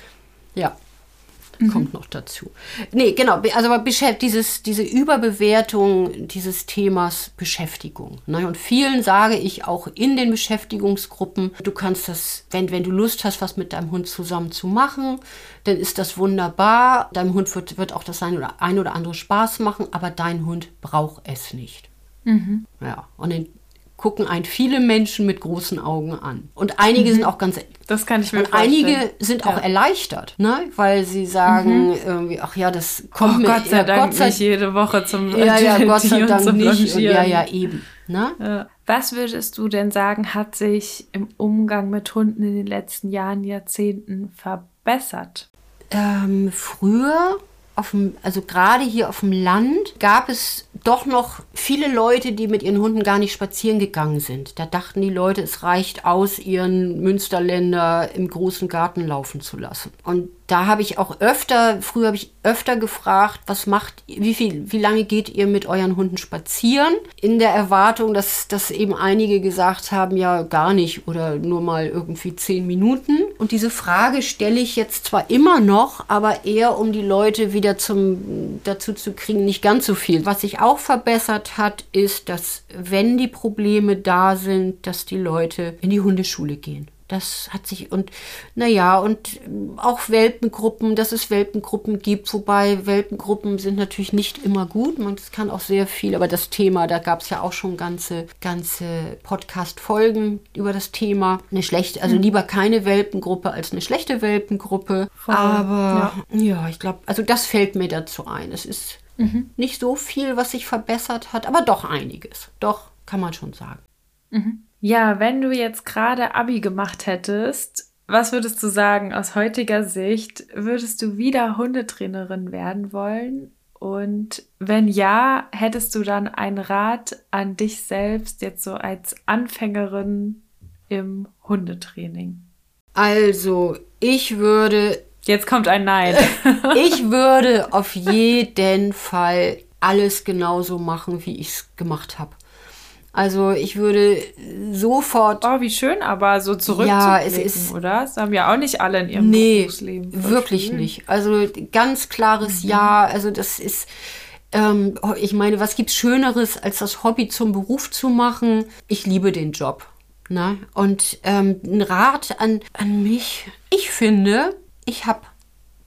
Ja. Kommt noch dazu. Nee, genau, also aber dieses, diese Überbewertung dieses Themas Beschäftigung. Ne? Und vielen sage ich auch in den Beschäftigungsgruppen, du kannst das, wenn, wenn du Lust hast, was mit deinem Hund zusammen zu machen, dann ist das wunderbar. Deinem Hund wird, wird auch das ein oder, ein oder andere Spaß machen, aber dein Hund braucht es nicht. Ja, und dann gucken ein viele Menschen mit großen Augen an. Und einige sind auch ganz Das kann ich mir und vorstellen. einige sind auch Ja. erleichtert, ne? weil sie sagen, irgendwie, ach ja, das Oh, kommt mir Gott sei ja, Dank Gott sei, nicht jede Woche zum ja, ja, Gott sei Dank zum nicht. Und ja, ja, eben. Ne? Ja. Was würdest du denn sagen, hat sich im Umgang mit Hunden in den letzten Jahren, Jahrzehnten verbessert? Ähm, früher, auf dem, also gerade hier auf dem Land, gab es doch noch viele Leute, die mit ihren Hunden gar nicht spazieren gegangen sind. Da dachten die Leute, es reicht aus, ihren Münsterländer im großen Garten laufen zu lassen. Und da habe ich auch öfter, früher habe ich öfter gefragt, was macht, wie viel, wie lange geht ihr mit euren Hunden spazieren? In der Erwartung, dass, dass eben einige gesagt haben, ja, gar nicht oder nur mal irgendwie zehn Minuten. Und diese Frage stelle ich jetzt zwar immer noch, aber eher um die Leute wieder zum, dazu zu kriegen, nicht ganz so viel. Was sich auch verbessert hat, ist, dass wenn die Probleme da sind, dass die Leute in die Hundeschule gehen. Das hat sich und naja, und ähm, auch Welpengruppen, dass es Welpengruppen gibt, wobei Welpengruppen sind natürlich nicht immer gut. Man es kann auch sehr viel, aber das Thema, da gab es ja auch schon ganze, ganze Podcast-Folgen über das Thema. Eine schlechte, also lieber keine Welpengruppe als eine schlechte Welpengruppe. Voll, aber ja, ich glaube, also das fällt mir dazu ein. Es ist nicht so viel, was sich verbessert hat, aber doch einiges. Doch, kann man schon sagen. Ja, wenn du jetzt gerade Abi gemacht hättest, was würdest du sagen aus heutiger Sicht? Würdest du wieder Hundetrainerin werden wollen? Und wenn ja, hättest du dann einen Rat an dich selbst, jetzt so als Anfängerin im Hundetraining? Also, ich würde Jetzt kommt ein Nein. Ich würde auf jeden Fall alles genauso machen, wie ich es gemacht habe. Also ich würde sofort. Oh, wie schön, aber so zurückzublicken, Ja, es ist- oder? Das haben ja auch nicht alle in ihrem Nee, Berufsleben. Voll wirklich schön. nicht. Also ganz klares Ja. Also das ist. Ähm, ich meine, was gibt's Schöneres, als das Hobby zum Beruf zu machen? Ich liebe den Job. Ne? Und ähm, ein Rat an, an mich. Ich finde, ich habe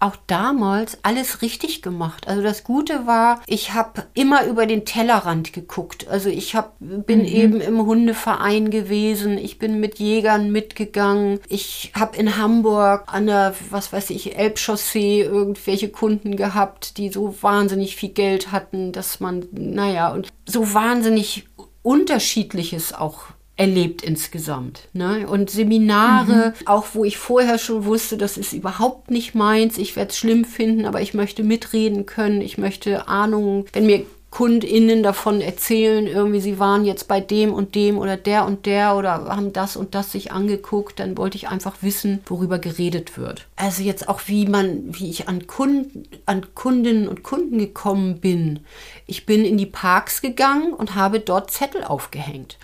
auch damals alles richtig gemacht. Also das Gute war, ich habe immer über den Tellerrand geguckt. Also ich hab, bin eben im Hundeverein gewesen, ich bin mit Jägern mitgegangen, ich habe in Hamburg an der, was weiß ich, Elbchaussee irgendwelche Kunden gehabt, die so wahnsinnig viel Geld hatten, dass man, naja, und so wahnsinnig unterschiedliches auch erlebt insgesamt. Ne? Und Seminare, auch wo ich vorher schon wusste, das ist überhaupt nicht meins, ich werde es schlimm finden, aber ich möchte mitreden können, ich möchte Ahnung, wenn mir KundInnen davon erzählen, irgendwie sie waren jetzt bei dem und dem oder der und der oder haben das und das sich angeguckt, dann wollte ich einfach wissen, worüber geredet wird. Also jetzt auch wie man, wie ich an Kunden, an Kundinnen und Kunden gekommen bin. Ich bin in die Parks gegangen und habe dort Zettel aufgehängt.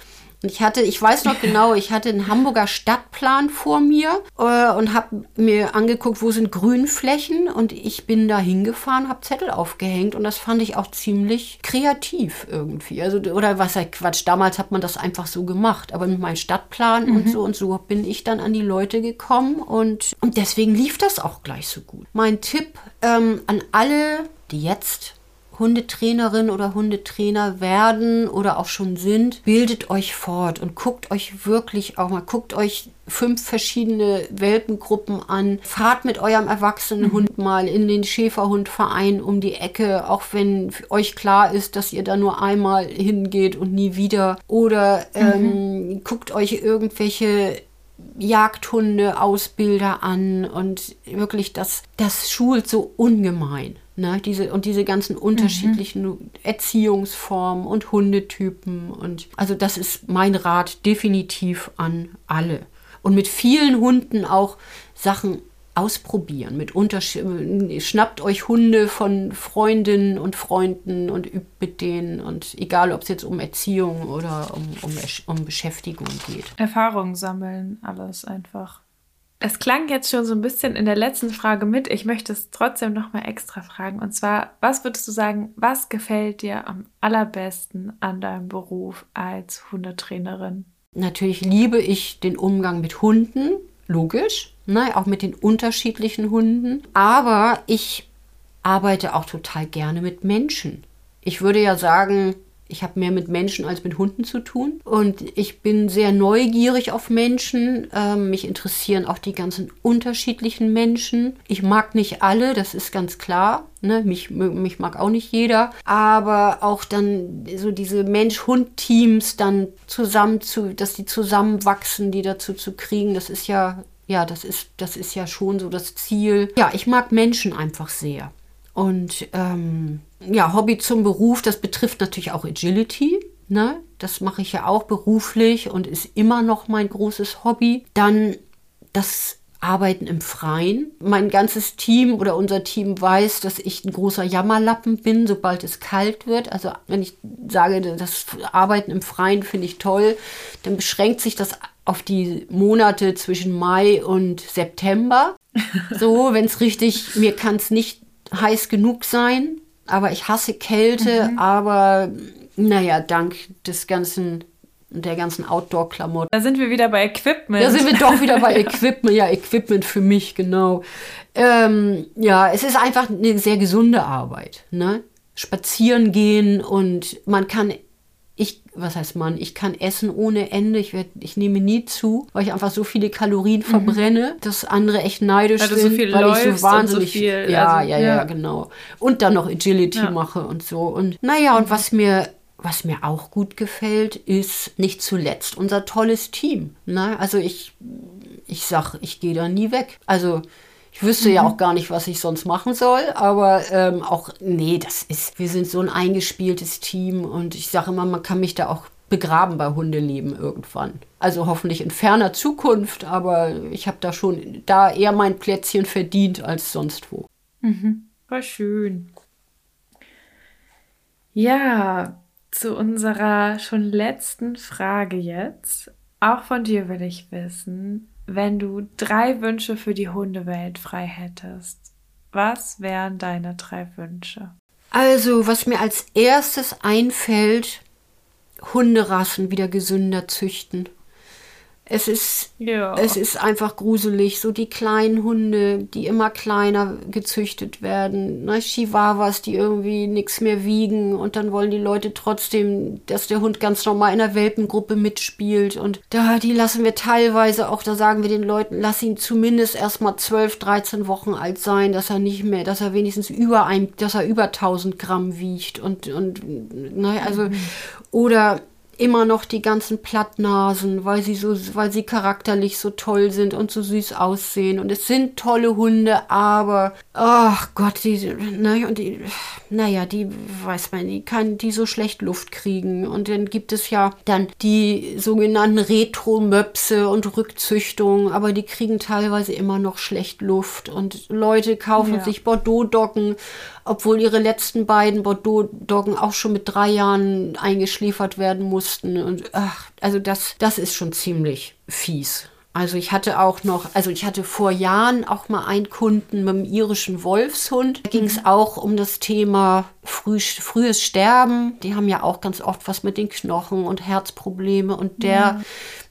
Und ich hatte, ich weiß noch genau, ich hatte einen Hamburger Stadtplan vor mir äh, und habe mir angeguckt, wo sind Grünflächen und ich bin da hingefahren, habe Zettel aufgehängt und das fand ich auch ziemlich kreativ irgendwie. Also oder was halt Quatsch, damals hat man das einfach so gemacht, aber mit meinem Stadtplan mhm. und so und so bin ich dann an die Leute gekommen und, und deswegen lief das auch gleich so gut. Mein Tipp ähm, an alle, die jetzt Hundetrainerin oder Hundetrainer werden oder auch schon sind, bildet euch fort und guckt euch wirklich auch mal, guckt euch fünf verschiedene Welpengruppen an, fahrt mit eurem erwachsenen mhm. Hund mal in den Schäferhundverein um die Ecke, auch wenn euch klar ist, dass ihr da nur einmal hingeht und nie wieder. Oder ähm, mhm. guckt euch irgendwelche Jagdhunde, Ausbilder an und wirklich das, das schult so ungemein. Ne, diese, und diese ganzen unterschiedlichen mhm. Erziehungsformen und Hundetypen. Und also das ist mein Rat definitiv an alle. Und mit vielen Hunden auch Sachen ausprobieren. Mit Unterschied schnappt euch Hunde von Freundinnen und Freunden und übt mit denen. Und egal, ob es jetzt um Erziehung oder um, um, um Beschäftigung geht. Erfahrungen sammeln, alles einfach. Es klang jetzt schon so ein bisschen in der letzten Frage mit. Ich möchte es trotzdem noch mal extra fragen. Und zwar, was würdest du sagen, was gefällt dir am allerbesten an deinem Beruf als Hundetrainerin? Natürlich liebe ich den Umgang mit Hunden, logisch, ne, auch mit den unterschiedlichen Hunden. Aber ich arbeite auch total gerne mit Menschen. Ich würde ja sagen, ich habe mehr mit Menschen als mit Hunden zu tun. Und ich bin sehr neugierig auf Menschen. Ähm, mich interessieren auch die ganzen unterschiedlichen Menschen. Ich mag nicht alle, das ist ganz klar. Ne? Mich, mich mag auch nicht jeder. Aber auch dann so diese Mensch-Hund-Teams dann zusammen zu, dass die zusammenwachsen, die dazu zu kriegen, das ist ja, ja, das ist, das ist ja schon so das Ziel. Ja, ich mag Menschen einfach sehr. Und ähm, ja, Hobby zum Beruf, das betrifft natürlich auch Agility. Ne? Das mache ich ja auch beruflich und ist immer noch mein großes Hobby. Dann das Arbeiten im Freien. Mein ganzes Team oder unser Team weiß, dass ich ein großer Jammerlappen bin, sobald es kalt wird. Also wenn ich sage, das Arbeiten im Freien finde ich toll, dann beschränkt sich das auf die Monate zwischen Mai und September. So, wenn es richtig, mir kann es nicht heiß genug sein aber ich hasse Kälte, mhm. aber naja, dank des ganzen der ganzen Outdoor-Klamotten. Da sind wir wieder bei Equipment. Da sind wir doch wieder bei Equipment. Ja, Equipment für mich, genau. Ähm, ja, es ist einfach eine sehr gesunde Arbeit. Ne? Spazieren gehen und man kann was heißt man, ich kann essen ohne Ende. Ich, werd, ich nehme nie zu, weil ich einfach so viele Kalorien mhm. verbrenne, dass andere echt neidisch weil sind, so weil ich so wahnsinnig so viel, ja, also, ja, ja, ja, genau. Und dann noch Agility ja. mache und so. Und naja, und was mir was mir auch gut gefällt, ist nicht zuletzt unser tolles Team. Ne? Also ich, ich sag, ich gehe da nie weg. Also ich wüsste mhm. ja auch gar nicht, was ich sonst machen soll, aber ähm, auch, nee, das ist, wir sind so ein eingespieltes Team und ich sage immer, man kann mich da auch begraben bei Hundeleben irgendwann. Also hoffentlich in ferner Zukunft, aber ich habe da schon da eher mein Plätzchen verdient als sonst wo. Mhm. War schön. Ja, zu unserer schon letzten Frage jetzt. Auch von dir will ich wissen, wenn du drei Wünsche für die Hundewelt frei hättest, was wären deine drei Wünsche? Also, was mir als erstes einfällt, Hunderassen wieder gesünder züchten. Es ist, ja. es ist einfach gruselig. So die kleinen Hunde, die immer kleiner gezüchtet werden. Ne? Chihuahuas, die irgendwie nichts mehr wiegen. Und dann wollen die Leute trotzdem, dass der Hund ganz normal in der Welpengruppe mitspielt. Und da, die lassen wir teilweise auch, da sagen wir den Leuten, lass ihn zumindest erstmal 12, 13 Wochen alt sein, dass er nicht mehr, dass er wenigstens über ein, dass er über 1000 Gramm wiegt. Und, und, ne, also, mhm. oder immer noch die ganzen Plattnasen, weil sie so, weil sie charakterlich so toll sind und so süß aussehen. Und es sind tolle Hunde, aber ach Gott, die, ne, und die, naja, die weiß man, die kann die so schlecht Luft kriegen. Und dann gibt es ja dann die sogenannten Retro-Möpse und Rückzüchtungen, aber die kriegen teilweise immer noch schlecht Luft. Und Leute kaufen ja. sich Bordeaux-Docken obwohl ihre letzten beiden Bordeaux-Doggen auch schon mit drei Jahren eingeschliefert werden mussten Zahnbürsten und ach, also das, das ist schon ziemlich fies. Also ich hatte auch noch, also ich hatte vor Jahren auch mal einen Kunden mit einem irischen Wolfshund. Da ging es mhm. auch um das Thema früh, frühes Sterben. Die haben ja auch ganz oft was mit den Knochen und Herzprobleme. Und der ja.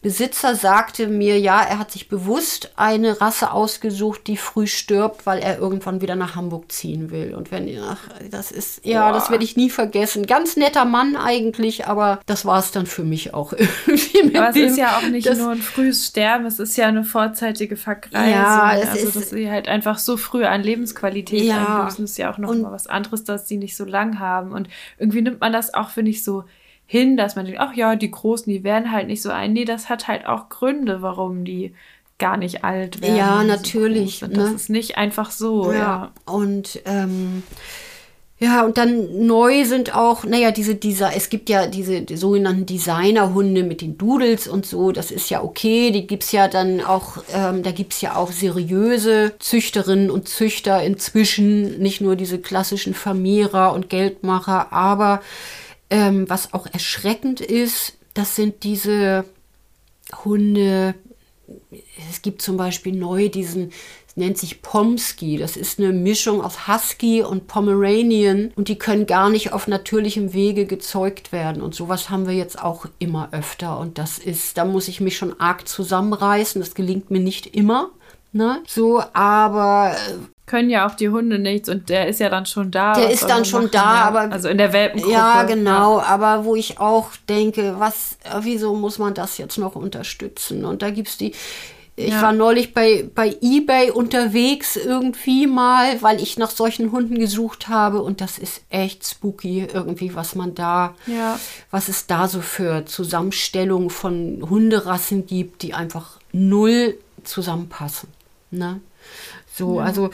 Besitzer sagte mir, ja, er hat sich bewusst eine Rasse ausgesucht, die früh stirbt, weil er irgendwann wieder nach Hamburg ziehen will. Und wenn, ach, das ist, ja, Boah. das werde ich nie vergessen. Ganz netter Mann eigentlich, aber das war es dann für mich auch irgendwie. aber es dem, ist ja auch nicht nur ein frühes Sterben, es ist ja eine vorzeitige Vergreisung. Ja, also, ist, dass sie halt einfach so früh an Lebensqualität ja, einbüßen, ist ja auch noch mal was anderes, dass sie nicht so lang haben. Und irgendwie nimmt man das auch, finde ich, so hin, dass man denkt, ach ja, die Großen, die werden halt nicht so ein. Nee, das hat halt auch Gründe, warum die gar nicht alt werden. Ja, natürlich. So ne? Das ist nicht einfach so. Ja. ja. Und ähm, ja, und dann neu sind auch, naja, diese, dieser, es gibt ja diese die sogenannten Designerhunde mit den Doodles und so, das ist ja okay, die gibt es ja dann auch, ähm, da es ja auch seriöse Züchterinnen und Züchter inzwischen, nicht nur diese klassischen Vermehrer und Geldmacher, aber ähm, was auch erschreckend ist, das sind diese Hunde. Es gibt zum Beispiel neu diesen, es nennt sich Pomsky. Das ist eine Mischung aus Husky und Pomeranian und die können gar nicht auf natürlichem Wege gezeugt werden. Und sowas haben wir jetzt auch immer öfter. Und das ist, da muss ich mich schon arg zusammenreißen. Das gelingt mir nicht immer. Ne? So, aber äh, können ja auch die Hunde nichts und der ist ja dann schon da. Der ist dann schon da, ja, aber also in der Welpengruppe. Ja, genau, ja. aber wo ich auch denke, was wieso muss man das jetzt noch unterstützen? Und da gibt es die ich ja. war neulich bei, bei eBay unterwegs irgendwie mal, weil ich nach solchen Hunden gesucht habe und das ist echt spooky irgendwie, was man da, ja. was es da so für Zusammenstellungen von Hunderassen gibt, die einfach null zusammenpassen. Ne? So, ja. also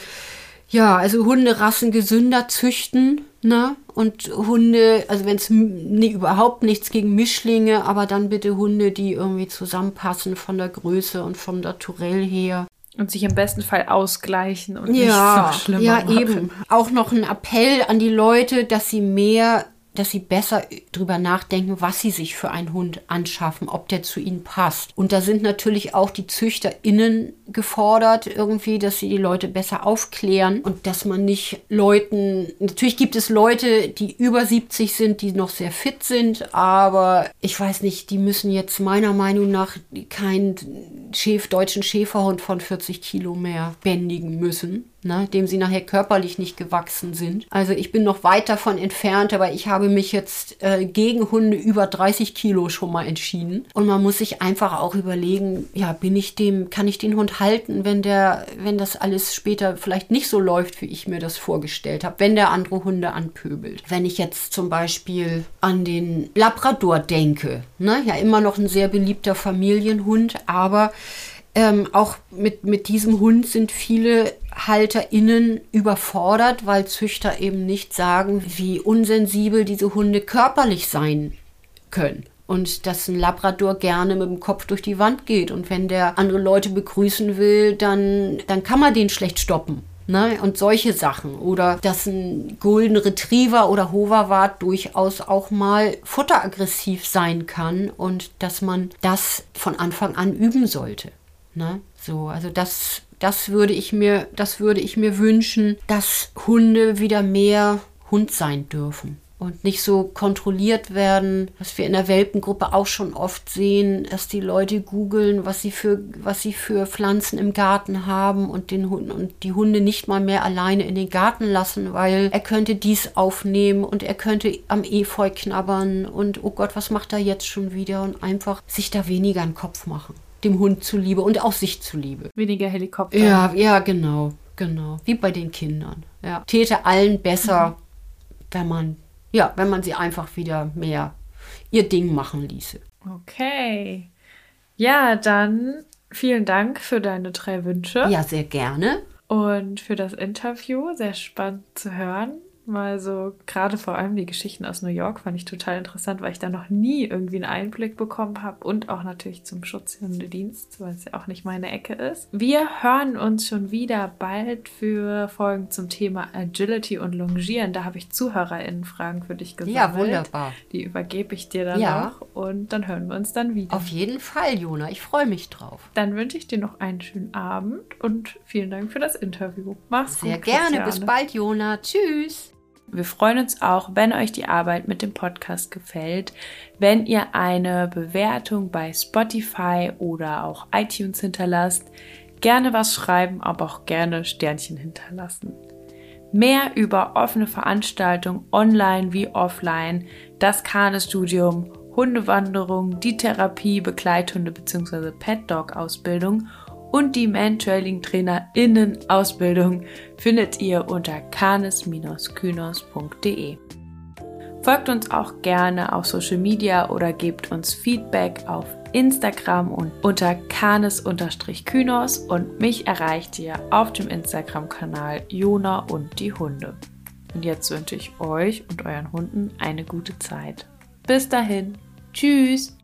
ja, also Hunderassen gesünder züchten, ne? Und Hunde, also wenn es nee, überhaupt nichts gegen Mischlinge, aber dann bitte Hunde, die irgendwie zusammenpassen von der Größe und vom Naturell her. Und sich im besten Fall ausgleichen und ja, nicht so Ja, machen. eben. Auch noch ein Appell an die Leute, dass sie mehr dass sie besser drüber nachdenken, was sie sich für einen Hund anschaffen, ob der zu ihnen passt. Und da sind natürlich auch die ZüchterInnen gefordert, irgendwie, dass sie die Leute besser aufklären und dass man nicht Leuten, natürlich gibt es Leute, die über 70 sind, die noch sehr fit sind, aber ich weiß nicht, die müssen jetzt meiner Meinung nach keinen Schäf, deutschen Schäferhund von 40 Kilo mehr bändigen müssen ne, dem sie nachher körperlich nicht gewachsen sind. Also ich bin noch weit davon entfernt, aber ich habe mich jetzt äh, gegen Hunde über 30 Kilo schon mal entschieden. Und man muss sich einfach auch überlegen, ja, bin ich dem, kann ich den Hund halten, wenn der, wenn das alles später vielleicht nicht so läuft, wie ich mir das vorgestellt habe, wenn der andere Hunde anpöbelt. Wenn ich jetzt zum Beispiel an den Labrador denke, ne, ja immer noch ein sehr beliebter Familienhund, aber ähm, auch mit, mit diesem Hund sind viele HalterInnen überfordert, weil Züchter eben nicht sagen, wie unsensibel diese Hunde körperlich sein können. Und dass ein Labrador gerne mit dem Kopf durch die Wand geht. Und wenn der andere Leute begrüßen will, dann, dann kann man den schlecht stoppen. Ne? Und solche Sachen. Oder dass ein Golden Retriever oder Hoverwart durchaus auch mal futteraggressiv sein kann und dass man das von Anfang an üben sollte. Ne? So, also das, das würde ich mir, das würde ich mir wünschen, dass Hunde wieder mehr Hund sein dürfen und nicht so kontrolliert werden, was wir in der Welpengruppe auch schon oft sehen, dass die Leute googeln, was sie für was sie für Pflanzen im Garten haben und den Hunden und die Hunde nicht mal mehr alleine in den Garten lassen, weil er könnte dies aufnehmen und er könnte am Efeu knabbern und oh Gott, was macht er jetzt schon wieder und einfach sich da weniger einen Kopf machen dem Hund zuliebe und auch sich zuliebe. Weniger Helikopter. Ja, ja, genau, genau. Wie bei den Kindern. Ja. Täte allen besser, mhm. wenn man, ja, wenn man sie einfach wieder mehr ihr Ding machen ließe. Okay. Ja, dann vielen Dank für deine drei Wünsche. Ja, sehr gerne. Und für das Interview. Sehr spannend zu hören. Mal so, gerade vor allem die Geschichten aus New York fand ich total interessant, weil ich da noch nie irgendwie einen Einblick bekommen habe und auch natürlich zum Schutzhundedienst, weil es ja auch nicht meine Ecke ist. Wir hören uns schon wieder bald für Folgen zum Thema Agility und Longieren. Da habe ich ZuhörerInnen-Fragen für dich gesammelt. Ja, wunderbar. Die übergebe ich dir dann Ja. noch und dann hören wir uns dann wieder. Auf jeden Fall, Jona. Ich freue mich drauf. Dann wünsche ich dir noch einen schönen Abend und vielen Dank für das Interview. Mach's Sehr gut. gerne. Christiane. Bis bald, Jona. Tschüss. Wir freuen uns auch, wenn euch die Arbeit mit dem Podcast gefällt, wenn ihr eine Bewertung bei Spotify oder auch iTunes hinterlasst. Gerne was schreiben, aber auch gerne Sternchen hinterlassen. Mehr über offene Veranstaltungen online wie offline, das Kane-Studium, Hundewanderung, die Therapie, Begleithunde bzw. Pet-Dog-Ausbildung und die Man-Trailing-TrainerInnen-Ausbildung findet ihr unter canis-kynos.de. Folgt uns auch gerne auf Social Media oder gebt uns Feedback auf Instagram und unter canis-kynos und mich erreicht ihr auf dem Instagram-Kanal Jona und die Hunde. Und jetzt wünsche ich euch und euren Hunden eine gute Zeit. Bis dahin. Tschüss.